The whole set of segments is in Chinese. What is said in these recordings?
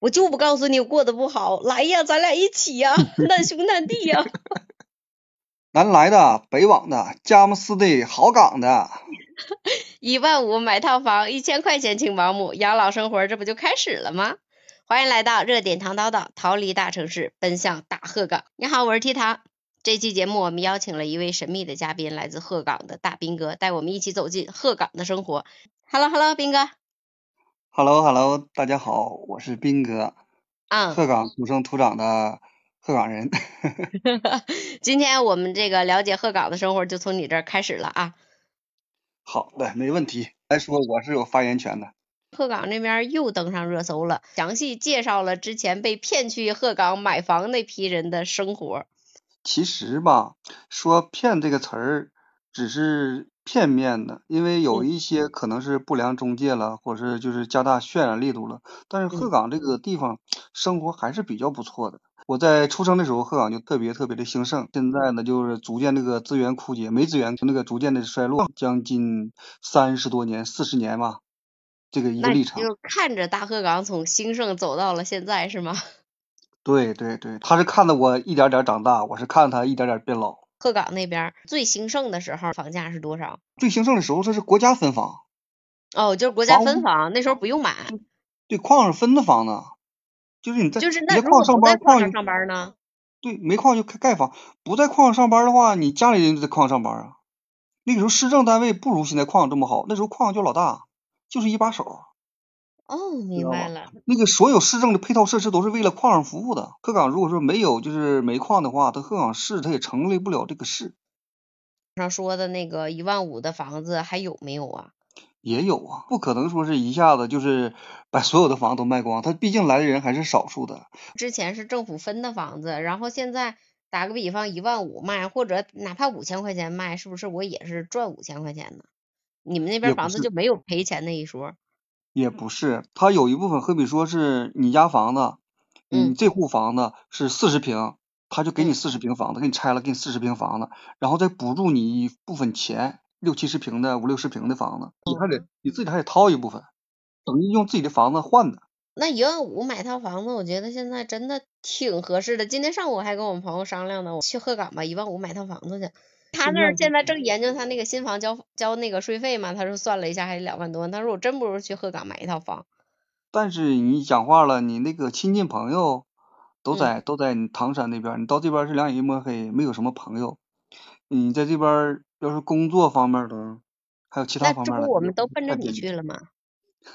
我就不告诉你我过得不好，来呀，咱俩一起呀，难兄难弟呀。南来的，北往的，佳木斯的，好港的。一万五买套房，一千块钱请保姆，养老生活这不就开始了吗？欢迎来到热点糖叨叨，逃离大城市，奔向大鹤岗。你好，我是 T 糖。这期节目我们邀请了一位神秘的嘉宾，来自鹤岗的大兵哥，带我们一起走进鹤岗的生活。Hello，Hello，兵哥。Hello，Hello，大家好，我是斌哥。啊。鹤岗土生土长的鹤岗人。今天我们这个了解鹤岗的生活，就从你这儿开始了啊。好的，没问题。来说，我是有发言权的。鹤岗那边又登上热搜了，详细介绍了之前被骗去鹤岗买房那批人的生活。其实吧，说骗这个词儿只是片面的，因为有一些可能是不良中介了，或者是就是加大渲染力度了。但是鹤岗这个地方生活还是比较不错的。我在出生的时候，鹤岗就特别特别的兴盛。现在呢，就是逐渐这个资源枯竭，没资源，那个逐渐的衰落，将近三十多年、四十年吧，这个一个历程。就看着大鹤岗从兴盛走到了现在，是吗？对对对，他是看着我一点点长大，我是看他一点点变老。鹤岗那边最兴盛的时候，房价是多少？最兴盛的时候，这是国家分房。哦，就是国家分房，那时候不用买。对，矿上分的房子。就是你在就是在矿上班，矿上上班呢？对，煤矿就盖房。不在矿上上班的话，你家里人就在矿上班啊。那个时候市政单位不如现在矿这么好，那时候矿就老大，就是一把手。哦，明白了。那个所有市政的配套设施都是为了矿上服务的。鹤岗如果说没有就是煤矿的话，它鹤岗市它也成立不了这个市。上说的那个一万五的房子还有没有啊？也有啊，不可能说是一下子就是把所有的房子都卖光，他毕竟来的人还是少数的。之前是政府分的房子，然后现在打个比方，一万五卖，或者哪怕五千块钱卖，是不是我也是赚五千块钱呢？你们那边房子就没有赔钱那一说？也不是，他有一部分，好比说是你家房子，你这户房子是四十平，他就给你四十平房子，给你拆了，给你四十平房子，然后再补助你一部分钱。六七十平的、五六十平的房子，你还得你自己还得掏一部分，等于用自己的房子换的。那一万五买套房子，我觉得现在真的挺合适的。今天上午还跟我们朋友商量呢，我去鹤岗吧，一万五买套房子去。他那儿现在正研究他那个新房交交那个税费嘛，他说算了一下还得两万多，他说我真不如去鹤岗买一套房。但是你讲话了，你那个亲戚朋友都在都在你唐山那边，你到这边是两眼一抹黑，没有什么朋友。你在这边要是工作方面的，还有其他方面的，那这不我们都奔着你去了吗？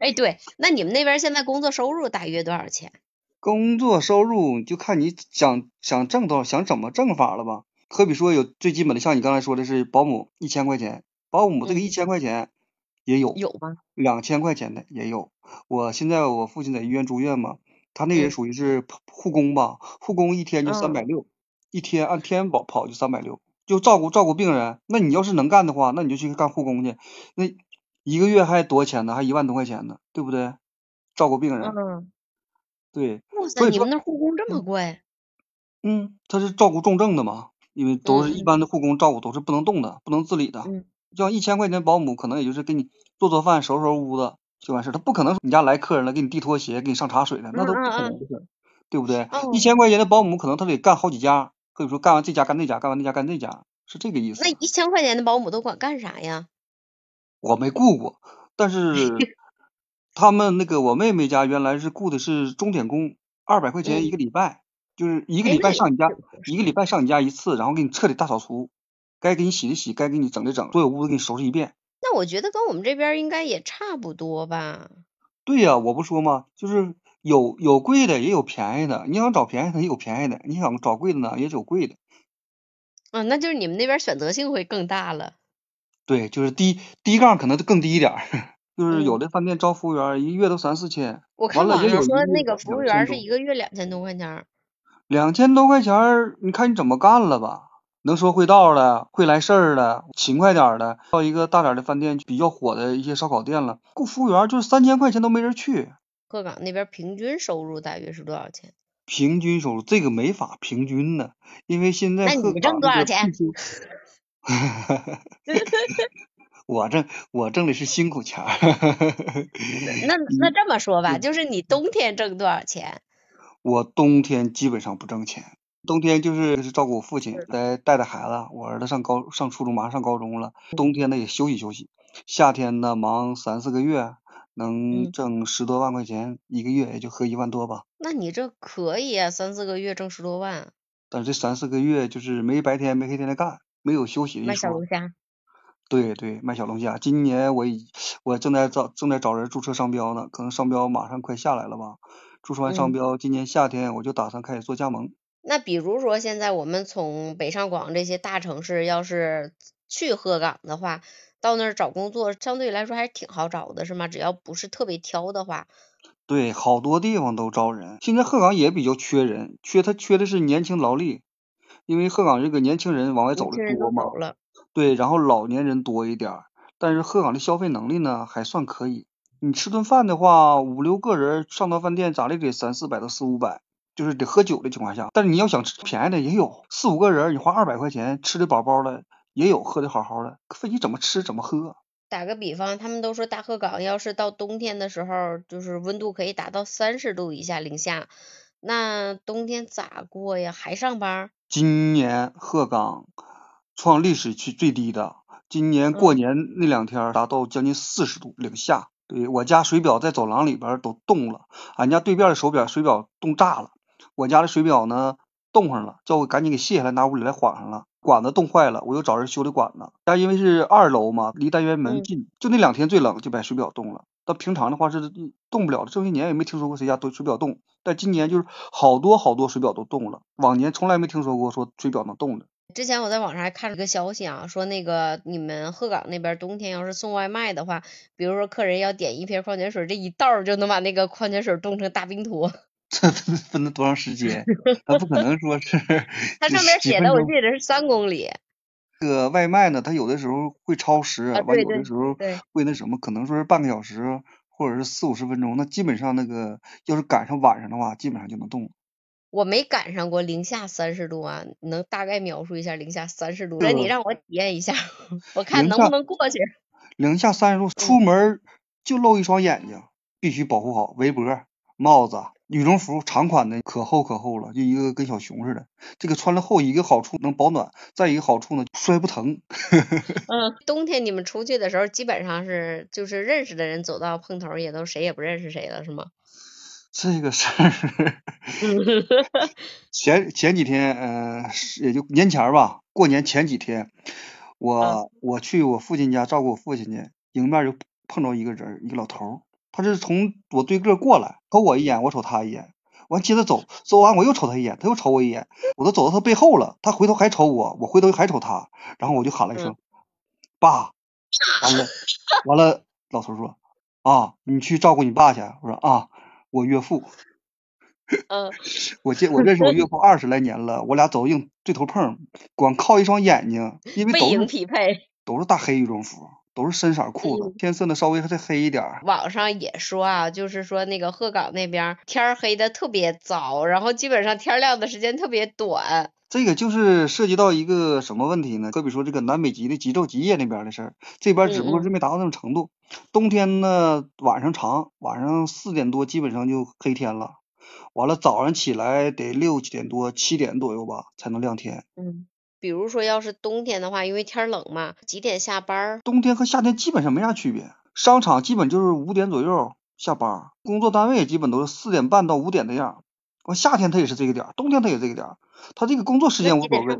哎，对，那你们那边现在工作收入大约多少钱？工作收入就看你想想挣多少，想怎么挣法了吧。可比说有最基本的，像你刚才说的是保姆一千块钱，保姆这个一千块钱也有，有吗？两千块钱的也有。我现在我父亲在医院住院嘛，他那也属于是护工吧，护工一天就三百六。一天按天跑跑就三百六，就照顾照顾病人。那你要是能干的话，那你就去干护工去。那一个月还多少钱呢？还一万多块钱呢，对不对？照顾病人。嗯。对。哇塞！你们那护工这么贵？嗯，他是照顾重症的嘛，因为都是一般的护工照顾都是不能动的，不能自理的。嗯。像一千块钱保姆，可能也就是给你做做饭、收拾收拾屋子就完事他不可能你家来客人了，给你递拖鞋、给你上茶水的，那都不可能的事对不对？一千块钱的保姆，可能他得干好几家。可以说干完这家干那家，干完那家干那家，是这个意思。那一千块钱的保姆都管干啥呀？我没雇过，但是 他们那个我妹妹家原来是雇的是钟点工，二百块钱一个礼拜，就是一个礼拜上你家，一个礼拜上你家一次，然后给你彻底大扫除，该给你洗的洗，该给你整的整，所有屋子给你收拾一遍。那我觉得跟我们这边应该也差不多吧？对呀，我不说吗？就是。有有贵的，也有便宜的。你想找便宜的，也有便宜的；你想找贵的呢，也有贵的。嗯，那就是你们那边选择性会更大了。对，就是低低杠可能更低一点儿。就是有的饭店招服务员，一个月都三四千。我看网上说那个服务员是一个月两千多块钱。两千多块钱，你看你怎么干了吧？能说会道的，会来事儿的，勤快点的，到一个大点的饭店，比较火的一些烧烤店了，雇服务员就是三千块钱都没人去。鹤岗那边平均收入大约是多少钱？平均收入这个没法平均的，因为现在那你挣多少钱？我挣我挣的是辛苦钱儿。那那这么说吧，就是你冬天挣多少钱？我冬天基本上不挣钱，冬天就是是照顾我父亲，再带带孩子。我儿子上高上初中，马上上高中了，冬天呢也休息休息。夏天呢忙三四个月，能嗯挣十多万块钱，一个月也就合一万多吧。那你这可以啊，三四个月挣十多万，但是这三四个月就是没白天没黑天的干，没有休息的卖。小龙虾。对对，卖小龙虾。今年我已我正在找正在找人注册商标呢，可能商标马上快下来了吧。注册完商嗯标，今年夏天我就打算开始做加盟。那比如说现在我们从北上广这些大城市要是去鹤岗的话，到那儿找工作相对来说还是挺好找的，是吗？只要不是特别挑的话，对，好多地方都招人。现在鹤岗也比较缺人，缺他缺的是年轻劳力，因为鹤岗这个年轻人往外走的多嘛。了。对，然后老年人多一点儿，但是鹤岗的消费能力呢还算可以。你吃顿饭的话，五六个人上到饭店咋的得三四百到四五百，就是得喝酒的情况下。但是你要想吃便宜的也有，四五个人你花二百块钱吃的饱饱的也有，喝的好好的，分你怎么吃怎么喝。打个比方，他们都说大鹤岗要是到冬天的时候，就是温度可以达到三十度以下零下，那冬天咋过呀？还上班？今年鹤岗创历史去最低的，今年过嗯年那两天达到将近四十度零下。对我家水表在走廊里边儿都冻了，俺家对面的手表水表冻炸了，我家的水表呢冻上了，叫我赶紧给卸下来拿屋里来缓上了，管子冻坏了，我又找人修的管子。家因为是二楼嘛，离单元门嗯近，就那两天最冷就把水表冻了。但平常的话是冻不了的，这些年也没听说过谁家都水表冻，但今年就是好多好多水表都冻了，往年从来没听说过说水表能冻的。之前我在网上还看了个消息啊，说那个你们鹤岗那边儿冬天要是送外卖的话，比如说客人要点一瓶矿泉水，这一道儿就能把那个矿泉水冻成大冰坨。这分分了多长时间？他不可能说是 它上面写的我记得是三公里。这个外卖呢，它有的时候会超时，完有的时候会那什么，可能说是半个小时或者是四五十分钟。那基本上那个要是赶上晚上的话，基本上就能冻。我没赶上过零下三十度啊，能大概描述一下零下三十度？那你让我体验一下，我看能不能过去。零下三十度，出门就露一双眼睛，必须保护好围脖、帽子、羽绒服，长款的可厚可厚了，就一个跟小熊似的。这个穿了厚，一个好处能保暖，再一个好处呢摔不疼。嗯，冬天你们出去的时候，基本上是就是认识的人走到碰头也都谁也不认识谁了，是吗？这个事儿。前前几天，呃，也就年前儿吧，过年前几天，我我去我父亲家照顾我父亲去，迎面就碰着一个人儿，一个老头儿，他是从我对个儿过来，瞅我一眼，我瞅他一眼，完接着走，走完我又瞅他一眼，他又瞅我一眼，我都走到他背后了，他回头还瞅我，我回头还瞅他，然后我就喊了一声“爸”，完了完了，老头儿说啊，你去照顾你爸去，我说啊，我岳父。嗯，我见我认识我岳父二十来年了，我俩走硬对头碰，光靠一双眼睛，因为背影匹配。都是大黑羽绒服，都是深色裤子，嗯天色呢稍微再黑一点。网上也说啊，就是说那个鹤岗那边天黑的特别早，然后基本上天亮的时间特别短。这个就是涉及到一个什么问题呢？可比说这个南北极的极昼极夜那边儿的事儿，这边儿只不过是没达到那种程度。冬天呢晚上长，晚上四点多基本上就黑天了，完了早上起来得六七点多七点左右吧才能亮天。嗯，比如说要是冬天的话，因为天儿冷嘛，几点下班儿？冬天和夏天基本上没啥区别，商场基本就是五点左右下班儿，工作单位也基本都是四点半到五点的样儿。完夏天他也是这个点儿，冬天他也这个点儿，他这个工作时间无所谓。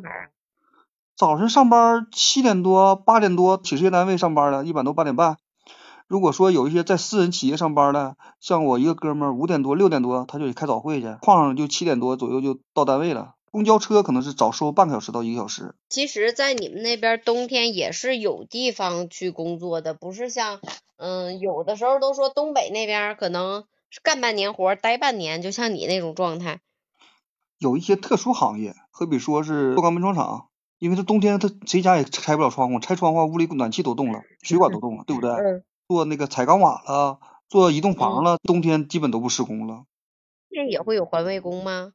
早晨上班七点多八点多，企事业单位上班的，一般都八点半。如果说有一些在私人企业上班的，像我一个哥们儿五点多六点多他就得开早会去，矿上就七点多左右就到单位了。公交车可能是早收半个小时到一个小时。其实，在你们那边儿冬天也是有地方去工作的，不是像嗯，有的时候都说东北那边儿可能是干半年活儿待半年，就像你那种状态。有一些特殊行业，好比说是做钢门窗厂，因为它冬天它谁家也拆不了窗户，拆窗户屋里暖气都冻了，水管都冻了，对不对？嗯，做那个彩钢瓦了，做移动房嗯了，冬天基本都不施工了。那也会有环卫工吗？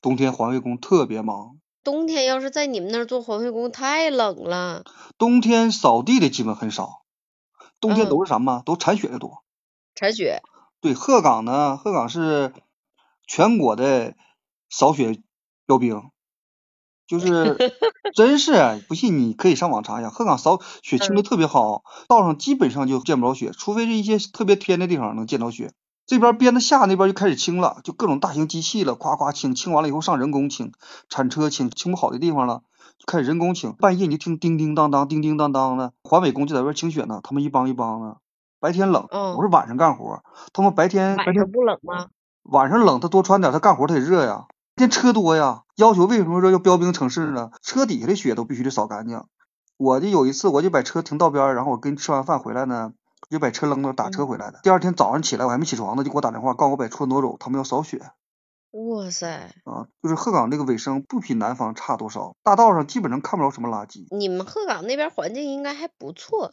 冬天环卫工特别忙，冬天要是在你们那儿做环卫工，太冷了。冬天扫地的基本很少，冬天嗯都是什么？都铲雪的多。铲雪，对，鹤岗呢，鹤岗是全国的扫雪标兵，就是 真是啊不信你可以上网查一下，鹤岗扫雪清的嗯特别好，道上基本上就见不着雪，除非是一些特别偏的地方能见着雪。这边边子下那边就开始清了，就各种大型机器了，夸夸清，清完了以后上人工清，铲车清，清不好的地方了就开始人工清。半夜你就听叮叮当当、叮叮当当的，环卫工就在外边清雪呢，他们一帮一帮的。白天冷，嗯我是晚上干活，他们白天白天不冷吗？晚上冷，他多穿点，他干活他得热呀。天车多呀，要求为什么说要标兵城市呢？车底下的雪都必须得扫干净。我就有一次，我就把车停道边儿，然后我跟吃完饭回来呢，我就把车扔那儿打车回来的。第二天早上起来，我还没起床呢，就给我打电话，告诉我把车挪走，他们要扫雪哇塞，啊。就是鹤岗这个卫生不比南方差多少，大道上基本上看不着什么垃圾。你们鹤岗那边环境应该还不错。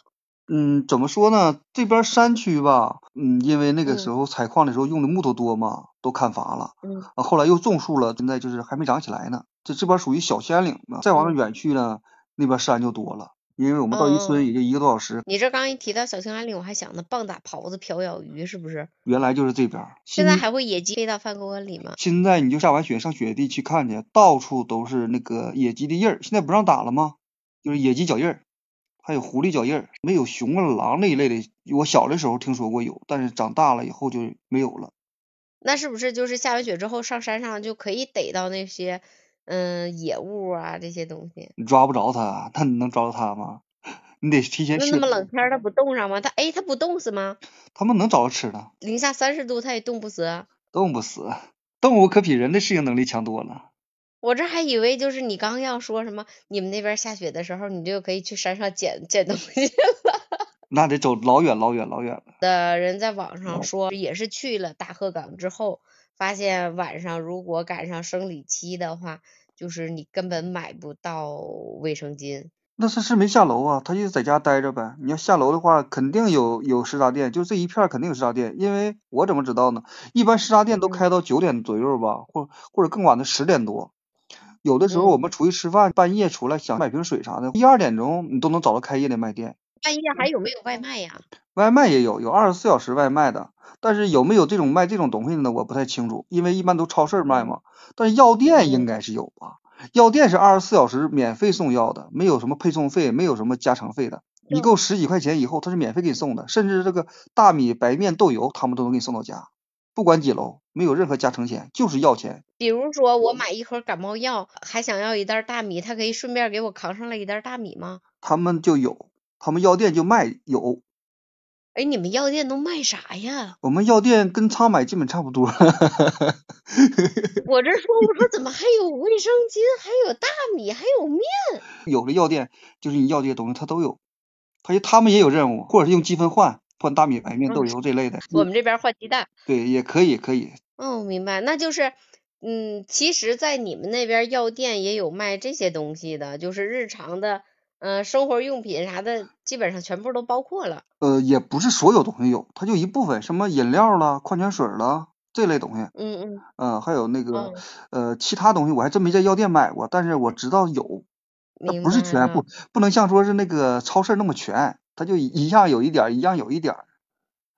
嗯，怎么说呢？这边山区吧，嗯，因为那个时嗯候采矿的时候用的木头多嘛，都砍伐了。嗯啊，后来又种树了，现在就是还没长起来呢。这这边属于小山岭呢，再往远去呢，那边山就多了。因为我们到一嗯嗯村也就一个多小时，你这刚一提到小兴安岭，我还想呢，棒打狍子瓢舀鱼是不是？原来就是这边。现在还会野鸡飞到饭沟里吗？现在你就下完雪上雪地去看去，到处都是那个野鸡的印儿。现在不让打了吗？就是野鸡脚印儿，还有狐狸脚印儿，没有熊啊、狼那一类的。我小的时候听说过有，但是长大了以后就没有了。那是不是就是下完雪之后上山上就可以逮到那些嗯野物啊这些东西？你抓不着它，那你能抓着它吗？你得提前设那那么冷天儿它不冻上吗？它哎它不冻死吗？他们能找着吃的，零下三十度它也冻不死啊。冻不死。动物可比人的适应能力强多了。我这还以为就是你刚要说什么，你们那边下雪的时候，你就可以去山上捡捡东西了。那得走老远老远老远了。的人在网哦上说，也是去了大鹤岗之后，发现晚上如果赶上生理期的话，就是你根本买不到卫生巾。那是是没下楼啊，他就在家待着呗。你要下楼的话，肯定有有食杂店，就这一片儿肯定有食杂店。因为我怎么知道呢？一般食杂店都嗯开到九点左右吧，或或者更晚的十点多。有的时候嗯我们出去吃饭，半夜出来想买瓶水啥的，一二点钟你都能找到开业的卖店。半夜还有没有外卖呀？外卖也有，有二十四小时外卖的，但是有没有这种卖这种东西的呢？我不太清楚，因为一般都超市卖嘛。但是药店应该是有吧？药店是二十四小时免费送药的，没有什么配送费，没有什么加成费的。你嗯够十几块钱以后，他是免费给你送的，甚至这个大米、白面、豆油，他们都能给你送到家，不管几楼，没有任何加成钱，就是要钱。比如说我买一盒感冒药，还想要一袋大米，他可以顺便给我扛上来一袋大米吗？他们就有，他们药店就卖有。哎，你们药店都卖啥呀？我们药店跟仓买基本差不多。我这 说，我说怎么还有卫生巾，还有大米，还有面？有的药店就是你要这些东西，他都有，他就他们也有任务，或者是用积分换换大米、白面、豆油这类的。我们这边换鸡蛋。对，也可以，可以。哦，明白，那就是，嗯，其实，在你们那边药店也有卖这些东西的，就是日常的，嗯、生活用品啥的，基本上全部都包括了。呃，也不是所有东西有，它就一部分，什么饮料啦、矿泉水啦这类东西，嗯嗯呃、还有那个嗯，呃其他东西我还真没在药店买过，但是我知道有，它明白不是全，不。不能像说是那个超市那么全，它就一一样有一点儿，一样有一点儿。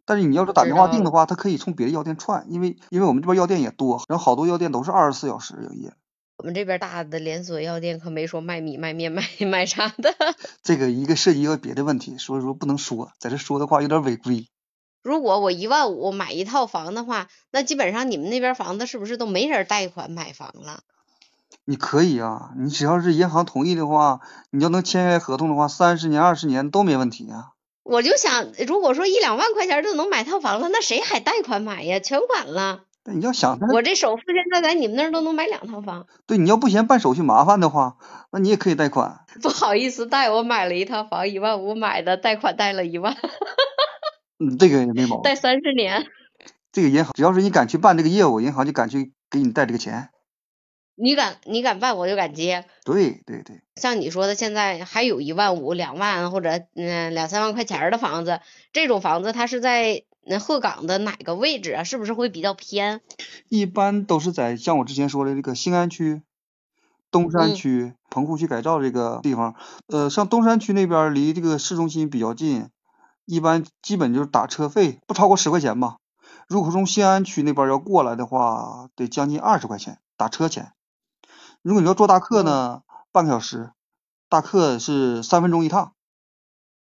但是你要是打。电话订的话，他可以从别的药店串，因为因为我们这边药店也多，然后好多药店都是二十四小时营业。我们这边大的连锁药店可没说卖米、卖面、卖 卖啥的。这个一个涉及一个别的问题，所以说不能说，在这说的话有点违规。如果我一万五买一套房的话，那基本上你们那边房子是不是都没人贷款买房了？你可以啊，你只要是银行同意的话，你要能签约合同的话，三十年、二十年都没问题啊。我就想，如果说一两万块钱就能买套房了，那谁还贷款买呀？全款了。那你要想，我这首付现在在你们那儿都能买两套房。对，你要不嫌办手续麻烦的话，那你也可以贷款。不好意思贷，我买了一套房，一万五买的，贷款贷了一万，嗯，这个也没毛病。贷三十年。这个银行只要是你敢去办这个业务，银行就敢去给你贷这个钱。你敢你敢办，我就敢接。对对对，像你说的，现在还有一万五、两万或者嗯两三万块钱儿的房子，这种房子它是在那鹤岗的哪个位置啊？是不是会比较偏？一般都是在像我之前说的这个兴安区、东山嗯区、棚户区改造这个地方。呃，像东山区那边儿离这个市中心比较近，一般基本就是打车费不超过十块钱吧。如果从新安区那边要过来的话，得将近二十块钱打车钱。如果你要坐大客呢，半个小时，大客是三分钟一趟，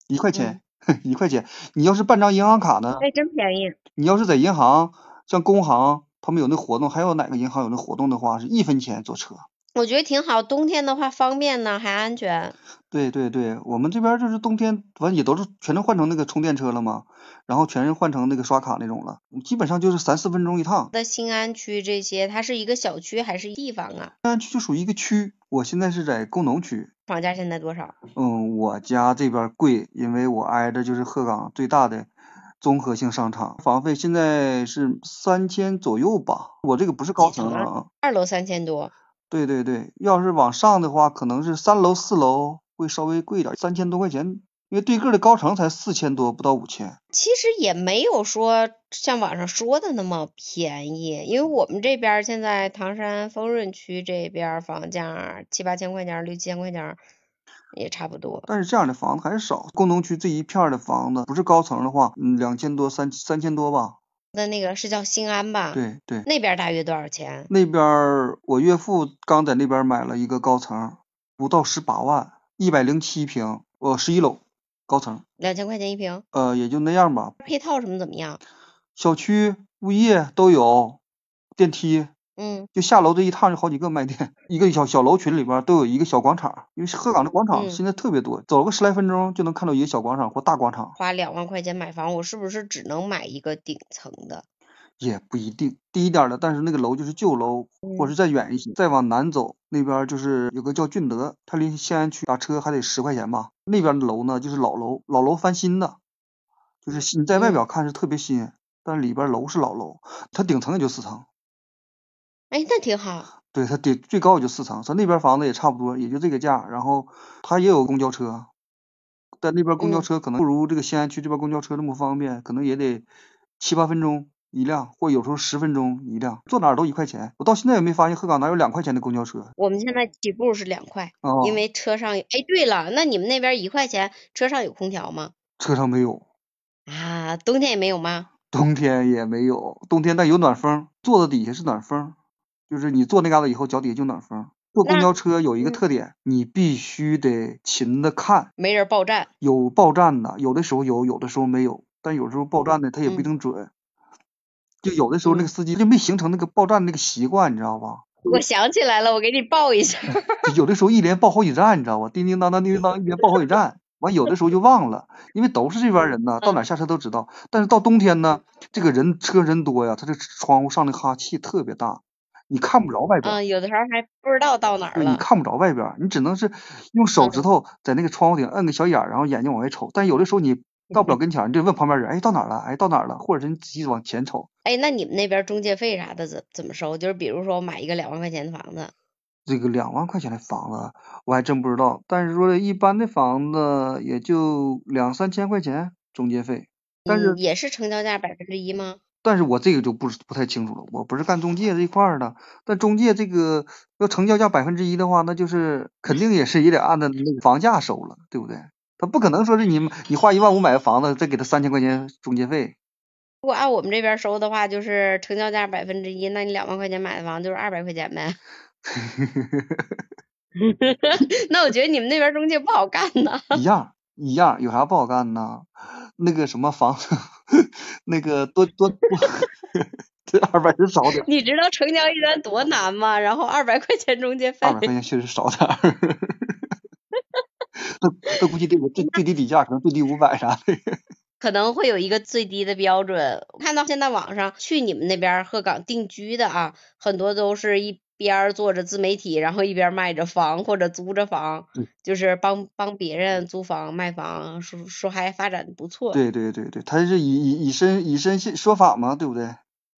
一块钱，一块钱。你要是办张银行卡呢？哎，真便宜。你要是在银行，像工行，他们有那活动，还有哪个银行有那活动的话，是一分钱坐车。我觉得挺好，冬天的话方便呢，还安全。对对对，我们这边就是冬天，反正也都是全都换成那个充电车了嘛，然后全是换成那个刷卡那种了，基本上就是三四分钟一趟。在新安区这些，它是一个小区还是地方啊？新安区就属于一个区，我现在是在工农区。房价现在多少？嗯，我家这边贵，因为我挨着就是鹤岗最大的综合性商场，房费现在是三千左右吧。我这个不是高层啊。二楼三千多。对对对，要是往上的话，可能是三楼四楼会稍微贵点，三千多块钱。因为对个的高层才四千多，不到五千。其实也没有说像网上说的那么便宜，因为我们这边现在唐山丰润区这边房价七八千块钱，六七千块钱也差不多。但是这样的房子还是少，工农区这一片的房子，不是高层的话，嗯，两千多三三千多吧。那那个是叫新安吧？对对。那边大约多少钱？那边我岳父刚在那边买了一个高层，不到十八万，一百零七平，呃，十一楼，高层。两千块钱一平？呃，也就那样吧。配套什么怎么样？小区、物业都有，电梯。嗯，就下楼这一趟就好几个卖店，一个小小楼群里边都有一个小广场，因为鹤岗的广场现在特别多，走个十来分钟就能看到一个小广场或大广场。花两万块钱买房，我是不是只能买一个顶层的？也不一定，低一点的，但是那个楼就是旧楼，或者再远一些，再往南走那边就是有个叫俊德，它离西安区打车还得十块钱吧。那边的楼呢就是老楼，老楼翻新的，就是你在外表看是特别新，但是里边楼是老楼，它顶层也就四层。哎，那挺好。对，它顶最高也就四层，咱那边房子也差不多，也就这个价。然后它也有公交车，但那边公交车可能不如这个西安区这边公交车那么方便，可能也得七八分钟一辆，或有时候十分钟一辆，坐哪儿都一块钱。我到现在也没发现鹤岗哪有两块钱的公交车。我们现在起步是两块，因为车上。哎，对了，那你们那边一块钱，车上有空调吗？车上没有。啊，冬天也没有吗？冬天也没有，冬天但有暖风，坐的底下是暖风。就是你坐那嘎达以后，脚底下就暖风。坐公交车有一个特点，你必须得勤的看，没人报站。有报站的，有的时候有，有的时候没有。但有时候报站的他也不一定准。就有的时候那个司机就没形成那个报站那个习惯，你知道吧？我想起来了，我给你报一下。有的时候一连报好几站，你知道吧？叮叮当当，叮叮当，一连报好几站。完有的时候就忘了，因为都是这边人呢，到哪下车都知道。但是到冬天呢，这个人车人多呀，他这窗户上的哈气特别大。你看不着外边，嗯，有的时候还不知道到哪儿了。你看不着外边，你只能是用手指头在那个窗户顶摁个小眼儿，然后眼睛往外瞅。但有的时候你 到不了跟前，你就问旁边人，哎，到哪儿了？哎，到哪儿了？或者是你仔细往前瞅。哎，那你们那边中介费啥的怎怎么收？就是比如说我买一个两万块钱的房子，这个两万块钱的房子我还真不知道。但是说一般的房子也就两三千块钱中介费，但是也是成交价百分之一吗？但是我这个就不是不太清楚了，我不是干中介这一块儿的。但中介这个要成交价百分之一的话，那就是肯定也是也得按照那个房价收了，对不对？他不可能说是你你花一万五买个房子，再给他三千块钱中介费。如果按我们这边收的话，就是成交价百分之一，那你两万块钱买的房就是二百块钱呗。那我觉得你们那边中介不好干呢。一样一样，有啥不好干呢？那个什么房子，那个多多多，这二百是少点。你知道成交一单多难吗？然后二百块钱中介费。二百块钱确实少点儿。那那估计这个最最低底价可能最低五百啥的。可能会有一个最低的标准。看到现在网上去你们那边鹤岗定居的啊，很多都是一。边做着自媒体，然后一边卖着房或者租着房，就是帮帮别人租房卖房，说说还发展的不错。对对对对，他是以以以身以身说法嘛，对不对？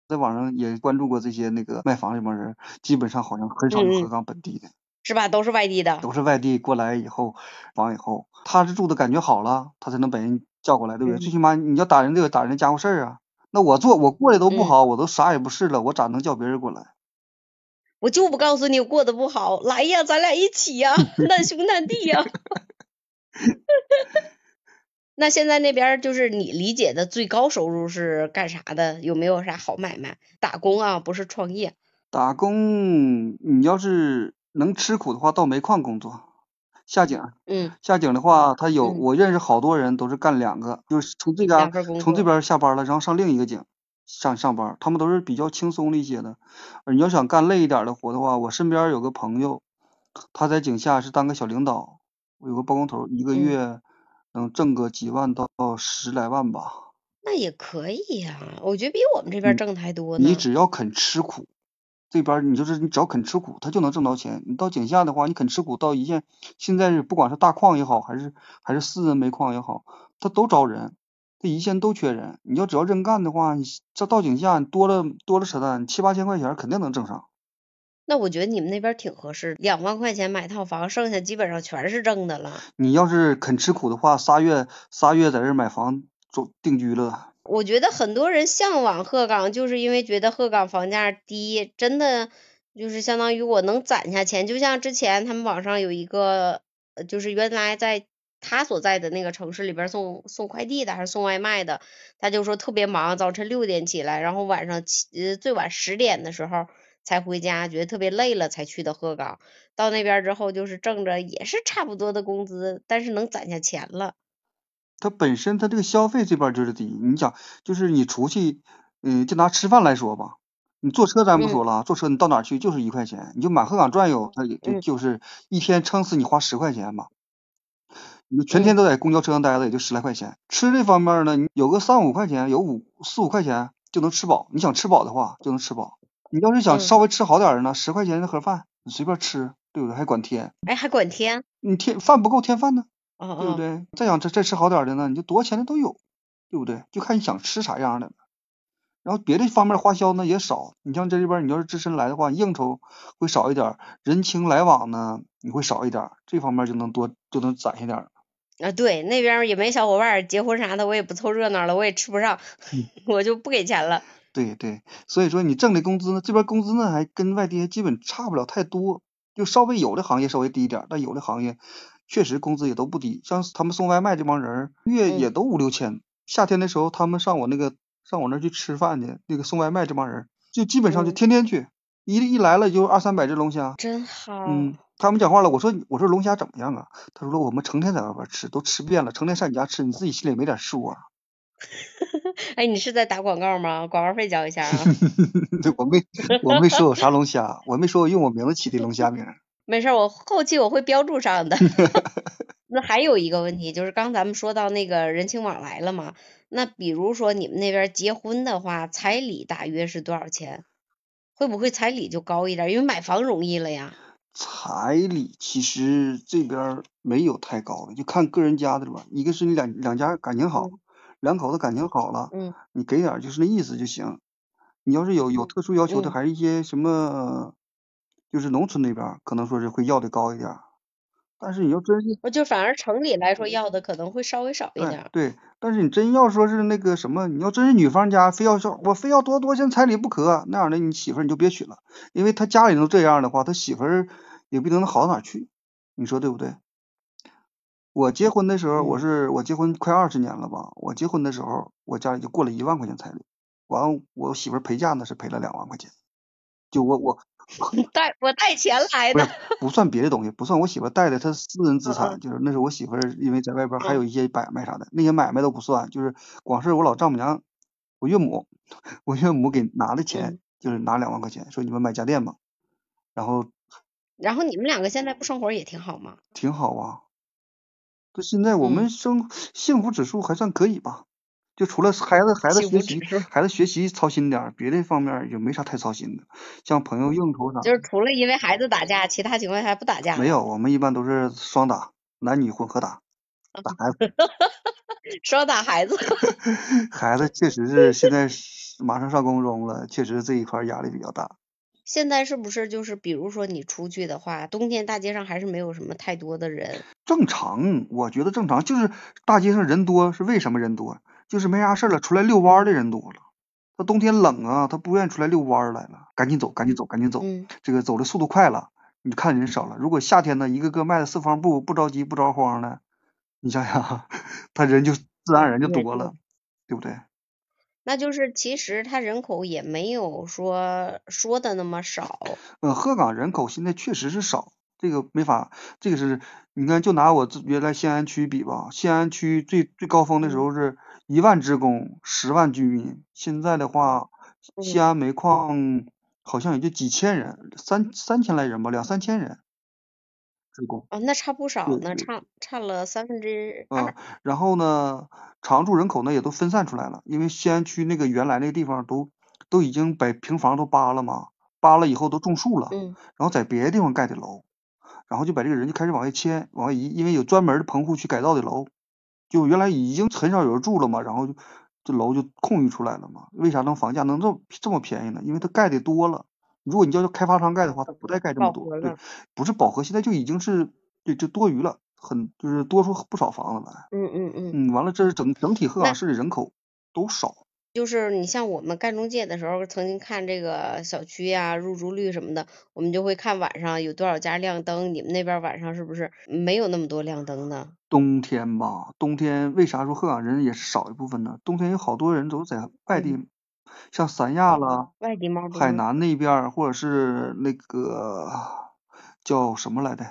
在网上也关注过这些那个卖房这帮人，基本上好像很少有鹤岗本地的，是吧？都是外地的。都是外地过来以后房以后，他是住的感觉好了，他才能把人叫过来，对不对？最起码你要打人，得有打人家伙事儿啊。那我做我过得都不好，我都啥也不是了，我咋能叫别人过来？我就不告诉你我过得不好，来呀，咱俩一起呀，难兄难弟呀。那现在那边就是你理解的最高收入是干啥的？有没有啥好买卖？打工啊，不是创业。打工，你要是能吃苦的话，到煤矿工作，下井。嗯。下井的话，他有我认识好多人都是干两个，就是从这边从这边下班了，然后上另一个井上上班，他们都是比较轻松的一些的。你要想干累一点的活的话，我身边有个朋友，他在井下是当个小领导，有个包工头，一个月能挣个几万到十来万吧。那也可以呀，我觉得比我们这边挣的还多呢。你只要肯吃苦。这边你就是你只要肯吃苦，他就能挣到钱。你到井下的话，你肯吃苦，到一线，现在是不管是大矿也好，还是还是私人煤矿也好，他都招人，这一线都缺人。你要只要认干的话，你这到井下多了多了扯淡，七八千块钱肯定能挣上。那我觉得你们那边挺合适，两万块钱买套房，剩下基本上全是挣的了。你要是肯吃苦的话，仨月仨月在这买房住定居了。我觉得很多人向往鹤岗，就是因为觉得鹤岗房价低，真的就是相当于我能攒下钱。就像之前他们网上有一个，就是原来在他所在的那个城市里边送送快递的还是送外卖的，他就说特别忙，早晨六点起来，然后晚上七最晚十点的时候才回家，觉得特别累了才去的鹤岗。到那边之后就是挣着也是差不多的工资，但是能攒下钱了。他本身他这个消费这边就是低，你想就是你出去，嗯，就拿吃饭来说吧，你坐车咱不说了，坐车你到哪去就是一块钱，你就满鹤岗转悠，那也就就是一天撑死你花十块钱吧，你全天都在公交车上待着也就十来块钱。吃这方面呢，你有个三五块钱，有五四五块钱就能吃饱。你想吃饱的话就能吃饱，你要是想稍微吃好点的呢，十块钱一盒饭你随便吃，对不对？还管添。哎，还管添？你添饭不够添饭呢。对不对？再想再再吃好点的呢，你就多少钱的都有，对不对？就看你想吃啥样的。然后别的方面花销呢也少，你像这里边你要是自身来的话，应酬会少一点，人情来往呢你会少一点，这方面就能多就能攒下点。啊，对，那边也没小伙伴结婚啥的，我也不凑热闹了，我也吃不上，我就不给钱了。对对，所以说你挣的工资呢，这边工资呢还跟外地基本差不了太多，就稍微有的行业稍微低一点，但有的行业。确实工资也都不低，像他们送外卖这帮人，月也都五六千。夏天的时候，他们上我那个上我那去吃饭去，那个送外卖这帮人，就基本上就天天去，一一来了就二三百只龙虾。真好。嗯，他们讲话了，我说我说龙虾怎么样啊？他说我们成天在外边吃，都吃遍了，成天上你家吃，你自己心里没点数啊？哎，你是在打广告吗？广告费交一下啊。我没我没说我啥龙虾，我没说我用我名字起的龙虾名。没事，我后期我会标注上的。那还有一个问题，就是刚咱们说到那个人情往来了嘛，那比如说你们那边结婚的话，彩礼大约是多少钱？会不会彩礼就高一点？因为买房容易了呀。彩礼其实这边没有太高的，就看个人家的了吧。一个是你两两家感情好，两口子感情好了，嗯，你给点就是那意思就行。你要是有有特殊要求的，还是一些什么？就是农村那边可能说是会要的高一点，但是你要真是，就反而城里来说要的可能会稍微少一点。对，但是你真要说是那个什么，你要真是女方家非要说我非要多多钱彩礼不可，那样的你媳妇你就别娶了，因为他家里都这样的话，他媳妇儿也不一定能好到哪去，你说对不对？我结婚的时候，我是我结婚快二十年了吧，我结婚的时候我家里就过了一万块钱彩礼，完我媳妇陪嫁呢是赔了两万块钱，就我我。带我带钱来的，不算别的东西，不算我媳妇带的，她私人资产，就是那是我媳妇因为在外边还有一些买卖啥的，那些买卖都不算，就是光是我老丈母娘，我岳母，我岳母给拿的钱，就是拿两万块钱，说你们买家电吧，然后，然后你们两个现在不生活也挺好吗？挺好啊，就现在我们生幸福指数还算可以吧。就除了孩子孩子学习孩子学习操心点儿，别的方面也没啥太操心的，像朋友应酬啥。就是除了因为孩子打架，其他情况下不打架。没有，我们一般都是双打，男女混合打，打孩子。双打孩子。孩子确实是现在马上上高中了，确实这一块压力比较大。现在是不是就是比如说你出去的话，冬天大街上还是没有什么太多的人？正常，我觉得正常，就是大街上人多是为什么人多？就是没啥事了，出来遛弯的人多了。他冬天冷啊，他不愿意出来遛弯来了，赶紧走，赶紧走，赶紧走。这个走的速度快了，你看人少了。如果夏天呢，一个个迈着四方步，不着急不着慌的，你想想，他人就自然而然就多了，对不对？那就是其实他人口也没有说说的那么少。呃，鹤岗人口现在确实是少，这个没法，这个是你看，就拿我自原来西安区比吧，西安区最最高峰的时嗯候是一万职工，十万居民，现在的话，西嗯安煤矿好像也就几千人，三三千来人吧，两三千人职工。哦，那差不少对呢，差差了三分之嗯。，然后呢，常住人口呢也都分散出来了，因为西安区那个原来那个地方都都已经把平房都扒了嘛，扒了以后都种树了，嗯然后在别的地方盖的楼，然后就把这个人就开始往外迁，往外移，因为有专门的棚户区改造的楼，就原来已经很少有人住了嘛，然后就这楼就空余出来了嘛。为啥能房价能这么这么便宜呢？因为它盖的多了。如果你叫开发商盖的话，它不带盖这么多，对不是饱和，现在就已经是对就多余了，很就是多出不少房子来。嗯嗯嗯，嗯，完了，这是整整体鹤岗市的人口都少。就是你像我们干中介的时候，曾经看这个小区呀、入住率什么的，我们就会看晚上有多少家亮灯。你们那边晚上是不是没有那么多亮灯呢？冬天吧，冬天为啥说鹤岗人也是少一部分呢？冬天有好多人都在外地，嗯像三亚啦、外地猫海南那边，或者是那个叫什么来着？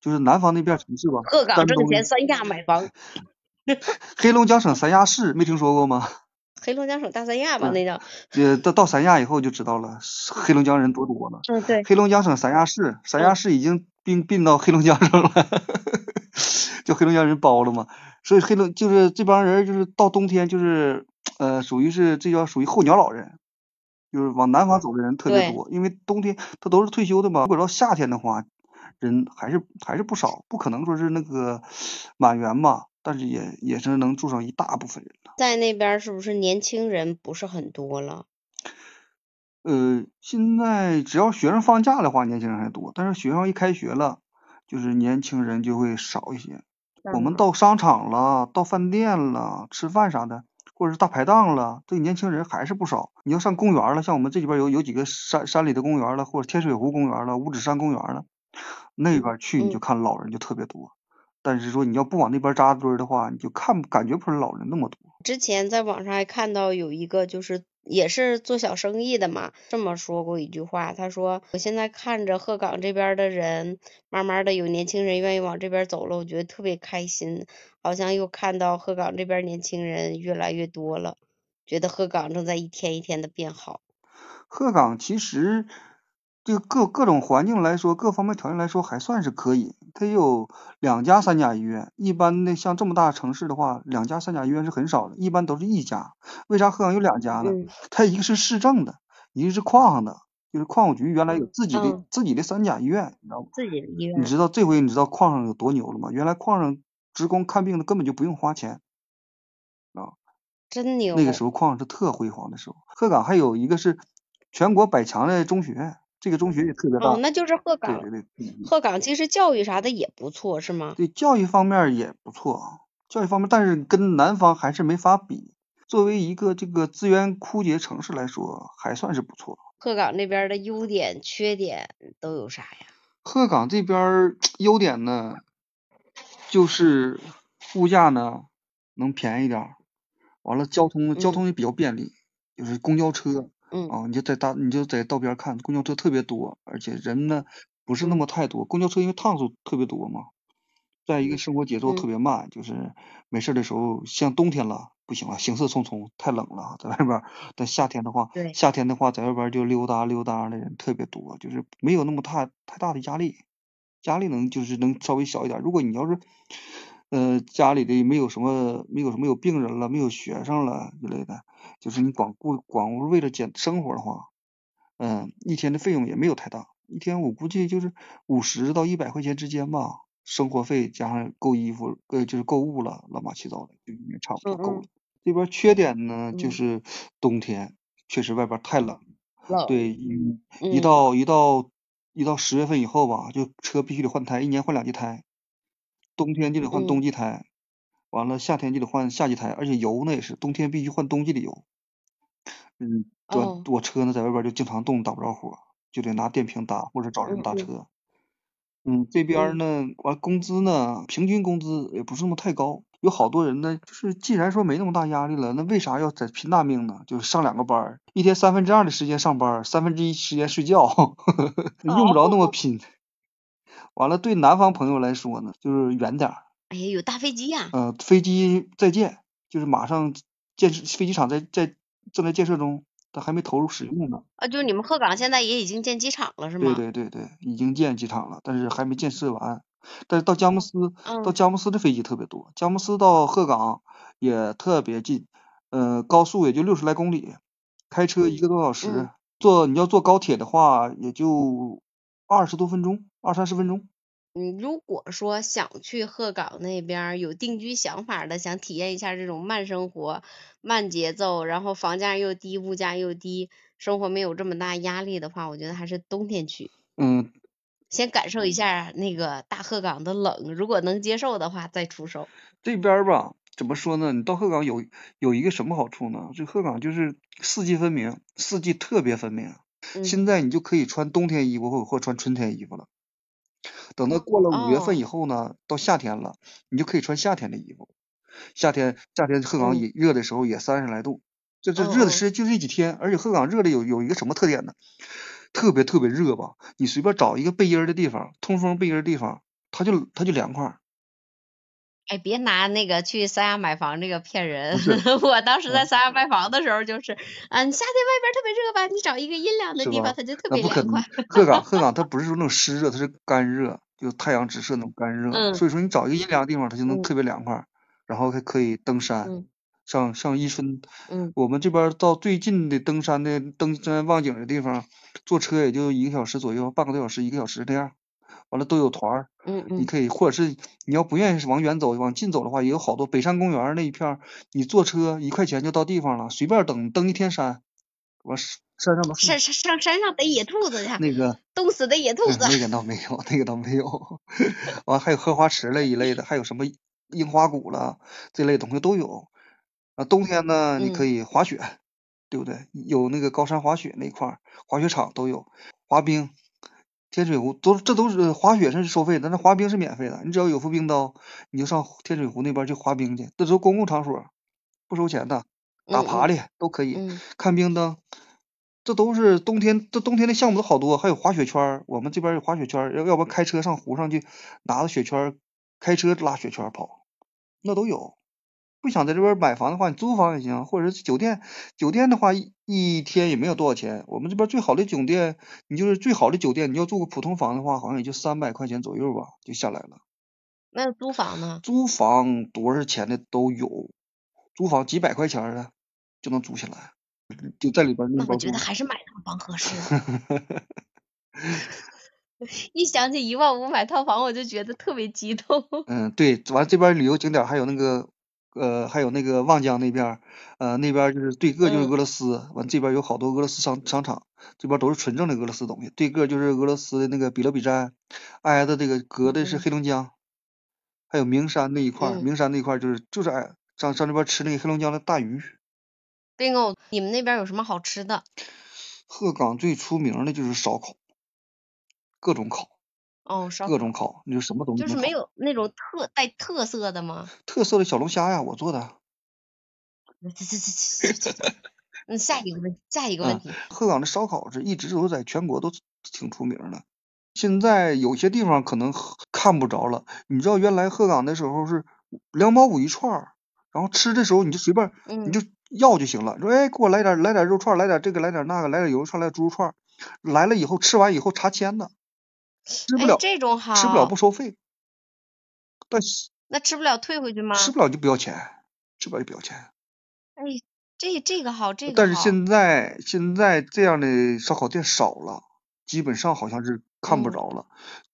就是南方那边城市吧，鹤岗挣钱，三亚买房。黑龙江省三亚市，没听说过吗？黑龙江省大三亚吧，嗯那叫。呃，到到三亚以后就知道了，黑龙江人多多了。嗯，对。黑龙江省三亚市，三亚嗯市已经并并到黑龙江省了，就黑龙江人包了嘛。所以黑龙就是这帮人，就是到冬天就是呃，属于是这叫属于候鸟老人，就是往南方走的人特别多，因为冬天他都是退休的嘛。如果到夏天的话，人还是还是不少，不可能说是那个满员吧，但是也也是能住上一大部分人了。在那边是不是年轻人不是很多了？呃，现在只要学生放假的话，年轻人还多，但是学校一开学了，就是年轻人就会少一些。我们到商场了，到饭店了，吃饭啥的，或者是大排档了，这年轻人还是不少。你要上公园了，像我们这里边有有几个山山里的公园了，或者天水湖公园了、五指山公园了，那边去你就嗯看老人就特别多。但是说你要不往那边扎堆儿的话，你就看感觉不出来老人那么多。之前在网上还看到有一个就是也是做小生意的嘛，这么说过一句话，他说我现在看着鹤岗这边的人，慢慢的有年轻人愿意往这边走了，我觉得特别开心，好像又看到鹤岗这边年轻人越来越多了，觉得鹤岗正在一天一天的变好。鹤岗其实这个各各种环境来说，各方面条件来说还算是可以。它有两家三甲医院，一般的像这么大城市的话，两家三甲医院是很少的，一般都是一家。为啥鹤岗有两家呢？嗯它一个是市政的，一个是矿上的，就是矿务局原来有自己的、嗯自己的三甲医院，你知道吗？自己的医你，知道这回你知道矿上有多牛了吗？原来矿上职工看病的根本就不用花钱，真牛。那个时候矿上是特辉煌的时候。鹤岗还有一个是全国百强的中学，这个中学也特别大。哦，那就是鹤岗，对对，对鹤岗其实教育啥的也不错，是吗？对教育方面也不错，教育方面，但是跟南方还是没法比。作为一个这个资源枯竭城市来说，还算是不错。鹤岗那边的优点、缺点都有啥呀？鹤岗这边 优点呢，就是物价呢能便宜点儿，完了交通交嗯通也比较便利，就是公交车嗯啊，你就在大你就在道边儿看，公交车特别多，而且人呢不是那嗯么太多，公交车因为趟数特别多嘛。再一个生活节奏特嗯别慢，就是没事儿的时候，像冬天了不行了，行色匆匆，太冷了，在外边儿。但夏天的话，夏天的话在外边儿就溜达溜达的人特别多，就是没有那么太太大的压力，压力能就是能稍微小一点儿。如果你要是呃家里的没有什么没有什么有病人了，没有学生了之类的，就是你光顾光为了减生活的话，嗯、一天的费用也没有太大，一天我估计就是五十到一百块钱之间吧。生活费加上购衣服，呃，就是购物了，乱八七糟的，就应该差不多嗯嗯够了。这边缺点呢，就嗯是冬天确实外边太冷，冷，对，一到一到一到十月份以后吧，就车必须得换胎，一年换两季胎，冬天就得换冬嗯季胎，完了夏天就得换夏季胎，而且油呢也是冬天必须换冬季的油。嗯，我哦我车呢在外边就经常冻打不着火，就得拿电瓶打或者找人打车。嗯，这边呢，完工资呢，平均工资也不是那么太高，有好多人呢，就是既然说没那么大压力了，那为啥要在拼大命呢？就是上两个班，一天三分之二的时间上班，三分之一时间睡觉，用不着那么拼。完了，对南方朋友来说呢，就是远点儿。哎呀，有大飞机呀！呃，飞机在建，就是马上建设飞机场在在正在建设中，但还没投入使用呢。啊，就是你们鹤岗现在也已经建机场了，是吗？对对对对，已经建机场了，但是还没建设完。但是到佳木斯，到佳木斯的飞机特别多，佳木斯到鹤岗也特别近，呃，高速也就六十来公里，开车一个多小时，坐你要坐高铁的话，也就二十多分钟，二三十分钟。嗯，如果说想去鹤岗那边有定居想法的，想体验一下这种慢生活、慢节奏，然后房价又低、物价又低，生活没有这么大压力的话，我觉得还是冬天去。嗯。先感受一下那个大鹤岗的冷，如果能接受的话再出手。这边吧，怎么说呢？你到鹤岗有有一个什么好处呢？这鹤岗就是四季分明，四季特别分明。现在你就可以穿冬天衣服或或穿春天衣服了。等到过了五月份以后呢，到夏天了，你就可以穿夏天的衣服。夏天夏天鹤岗也热的时候也三十来度，这这热的时间就这几天，而且鹤岗热的有有一个什么特点呢？特别特别热吧，你随便找一个背阴的地方，通风背阴的地方，它就它就凉快。哎，别拿那个去三亚买房这个骗人。我当时在三亚买房的时候就是，嗯，夏天外边特别热吧，你找一个阴凉的地方，它就特别凉快。鹤岗 鹤岗它不是说那种湿热，它是干热，就太阳直射那种干热。嗯。所以说你找一个阴凉的地方，它就能特别凉快，然后还可以登山。嗯。像像伊春，嗯，我们这边到最近的登山的登山望景的地方，坐车也就一个小时左右，半个多小时，一个小时这样。完了都有团儿，嗯嗯，你可以，或者是你要不愿意是往远走，往近走的话，也有好多北山公园那一片儿，你坐车一块钱就到地方了，随便登登一天山。我山上的山上上山上逮野兔子去，那个冻死的野兔子。那个倒没有，那个倒没有。完还有荷花池那一类的，还有什么樱花谷了这类东西都有。啊，冬天呢，你可以滑雪，对不对？有那个高山滑雪那块儿，滑雪场都有，滑冰，天水湖都这都是滑雪是收费的，那滑冰是免费的。你只要有副冰刀，你就上天水湖那边去滑冰去，这都是公共场所，不收钱的。打爬犁都可以，看冰灯，这都是冬天，这冬天的项目都好多，还有滑雪圈我们这边有滑雪圈要要不开车上湖上去，拿着雪圈开车拉雪圈跑，那都有。不想在这边买房的话，你租房也行，或者是酒店。酒店的话，一一天也没有多少钱。我们这边最好的酒店，你就是最好的酒店，你要住个普通房的话，好像也就三百块钱左右吧，就下来了。那租房呢？租房多少钱的都有，租房几百块钱的就能租下来，就在里边那我觉得还是买套房合适。一想起一万五买套房，我就觉得特别激动。嗯，对，完这边旅游景点还有那个。呃，还有那个望江那边，呃，那边就是对个就是俄罗斯，完这边有好多俄罗斯商商场，这边都是纯正的俄罗斯东西，对个就是俄罗斯的那个比勒比詹，挨着这个隔的是黑龙江，还有名山那一块，名山那一块就是就是挨上上那边吃那个黑龙江的大鱼。bingo，你们那边有什么好吃的？鹤岗最出名的就是烧烤，各种烤。哦，各种烤，你说什么东西？就是没有那种特带特色的吗？特色的小龙虾呀，我做的。这这这这这，嗯，下一个问，下一个问题。鹤岗的烧烤是一直都在全国都挺出名的，现在有些地方可能看不着了。你知道原来鹤岗的时候是两毛五一串儿，然后吃的时候你就随便，你就要就行了。说哎，给我来点来点肉串，来点这个来点那个，来点油串，来猪肉串。来了以后吃完以后查签的。吃不了这种好，吃不了不收费，但是那吃不了退回去吗？吃不了就不要钱，吃不了就不要钱。哎，这这个好，这个但是现在现在这样的烧烤店少了，基本上好像是看不着了，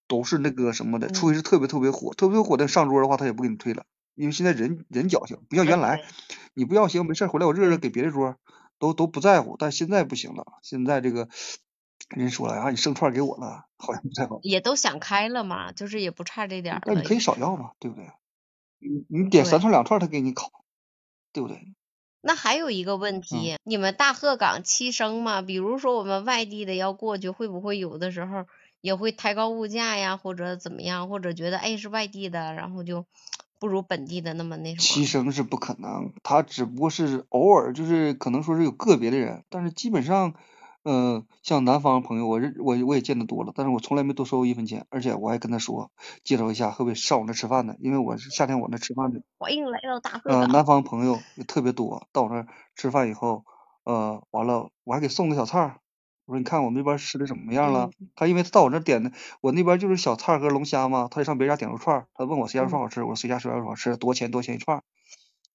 都是那个什么的，除非是特别特别火，特别火的上桌的话，他也不给你退了，因为现在人人矫情，不像原来，你不要行没事回来我热热给别的桌，都都不在乎，但现在不行了，现在这个。人说了啊，你剩串给我了，好像不太好。也都想开了嘛，就是也不差这点儿。那你可以少要嘛，对不对？你你点三串两串，他给你烤，对不对？那还有一个问题，你们大鹤岗七升吗？比如说我们外地的要过去，会不会有的时候也会抬高物价呀，或者怎么样，或者觉得哎是外地的，然后就不如本地的那么那什么？七升是不可能，他只不过是偶尔就是可能说是有个别的人，但是基本上。嗯，像南方朋友，我认我我也见得多了，但是我从来没多收过一分钱，而且我还跟他说，介绍一下会不会上我那吃饭的，因为我是夏天我那吃饭的。欢迎来。南方朋友也特别多，到我那吃饭以后，呃，完了我还给送个小菜儿，我说你看我们这边吃的怎么样了？他因为他到我这点的，我那边就是小菜和龙虾嘛，他就上别人家点肉串儿，他问我谁家肉串好吃，我说谁家谁家肉好吃，多少钱多少钱一串儿？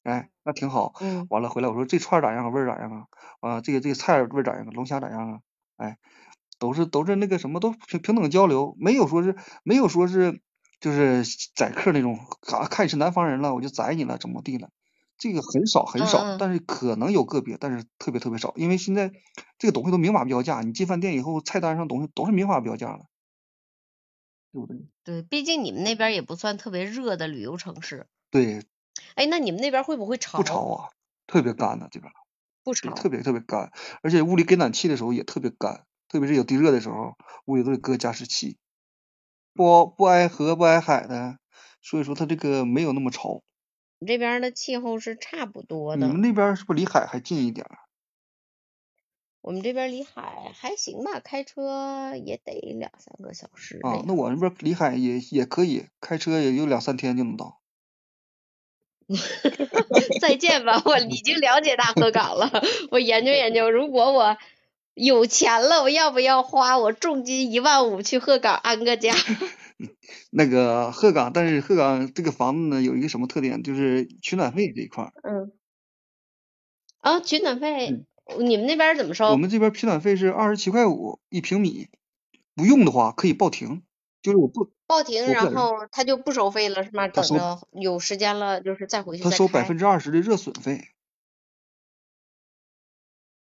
哎，那挺好。嗯。完了回来我说这串咋样啊？味儿咋样啊？啊，这个这个菜味儿咋样啊？龙虾咋样啊？哎，都是都是那个什么，都平平等交流，没有说是没有说是就是宰客那种，啊，看你是南方人了，我就宰你了，怎么地了？这个很少很少，但是可能有个别，但是特别特别少，因为现在这个东西都明码标价，你进饭店以后菜单上东西都是明码标价的，对不对？对，毕竟你们那边也不算特别热的旅游城市。对。哎，那你们那边会不会潮？不潮啊，特别干的这边。不潮。特别特别干，而且屋里给暖气的时候也特别干，特别是有地热的时候，屋里都得搁加湿器。不不挨河不挨海的，所以说它这个没有那么潮。你这边的气候是差不多的。你们那边是不是离海还近一点？我们这边离海还行吧，开车也得两三个小时。啊，那我那边离海也也可以，开车也就两三天就能到。再见吧，我已经了解大鹤岗了。我研究研究，如果我有钱了，我要不要花我重金一万五去鹤岗安个家？那个鹤岗，但是鹤岗这个房子呢，有一个什么特点，就是取暖费这一块。嗯。啊，取暖费，你们那边怎么收？我们这边取暖费是二十七块五一平米，不用的话可以报停。就是我不报停，然后他就不收费了，是吗？等着有时间了，就是再回去他收百分之二十的热损费。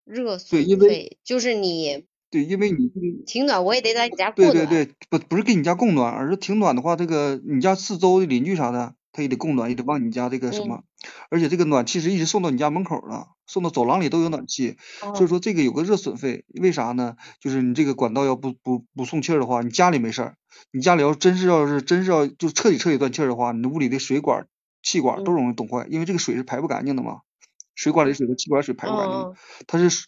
热损费就是你对，因为你停暖，我也得在你家供暖。对对对，不不是给你家供暖，而是停暖的话，这个你家四周的邻居啥的。他也得供暖，也得往你家这个什么，而且这个暖气是一直送到你家门口了，送到走廊里都有暖气，所以说这个有个热损费，为啥呢？就是你这个管道要不不不送气儿的话，你家里没事儿，你家里要真是要是真是要就彻底彻底断气儿的话，你屋里的水管、气管都容易冻坏，因为这个水是排不干净的嘛，水管里水和气管水排不干净，它是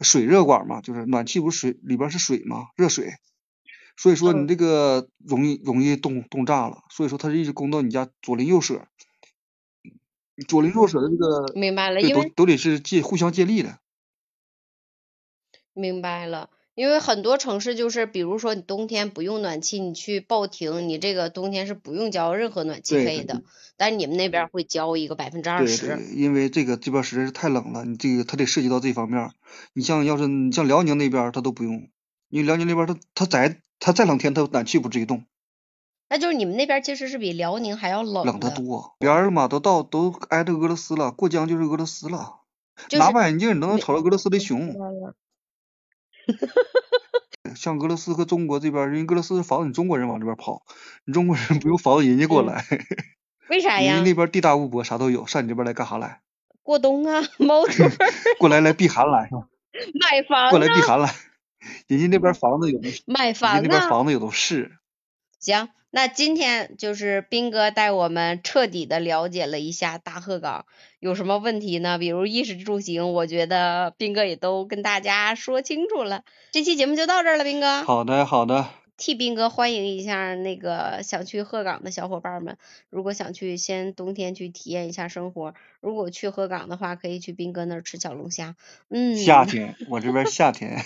水热管嘛，就是暖气不是水里边是水嘛，热水。所以说你这个容易容易冻冻炸了，所以说它是一直供到你家左邻右舍，左邻右舍的这个明白了，因为都得是借互相借力的。明白了，因为很多城市就是，比如说你冬天不用暖气，你去报停，你这个冬天是不用交任何暖气费的，但是你们那边会交一个百分之二十。因为这个这边实在是太冷了，你这个它得涉及到这方面。你像要是你像辽宁那边，它都不用，因为辽宁那边它它再。它再冷天，它暖气不至于冻。那就是你们那边其实是比辽宁还要冷。冷得多，边儿嘛都到都挨着俄罗斯了，过江就是俄罗斯了。拿望远镜你都能瞅着俄罗斯的熊。像俄罗斯和中国这边，人俄罗斯防止你中国人往这边跑，你中国人不用防止人家过来。为啥呀？人家那边地大物博，啥都有，上你这边来干啥来？过冬啊，猫头 过来来避寒来。买房。过来避寒来。人家那边 房子有房子，那边房子有的是。行，那今天就是斌哥带我们彻底的了解了一下大鹤岗，有什么问题呢？比如衣食住行，我觉得斌哥也都跟大家说清楚了。这期节目就到这儿了，斌哥。好的，好的。替斌哥欢迎一下那个想去鹤岗的小伙伴们，如果想去先冬天去体验一下生活，如果去鹤岗的话，可以去斌哥那儿吃小龙虾。嗯。夏天，我这边夏天，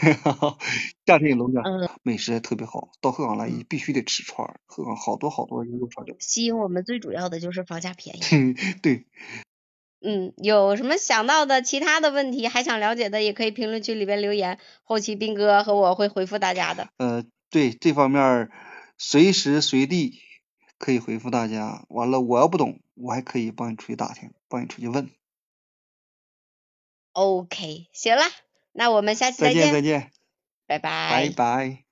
夏天有龙虾，美食还特别好。到鹤岗来必须得吃串儿，鹤岗好多好多肉串店。吸引我们最主要的就是房价便宜。对。嗯，有什么想到的其他的问题，还想了解的，也可以评论区里边留言，后期斌哥和我会回复大家的。呃。对这方面，随时随地可以回复大家。完了，我要不懂，我还可以帮你出去打听，帮你出去问。OK，行了，那我们下期再见，再见，拜拜，拜拜。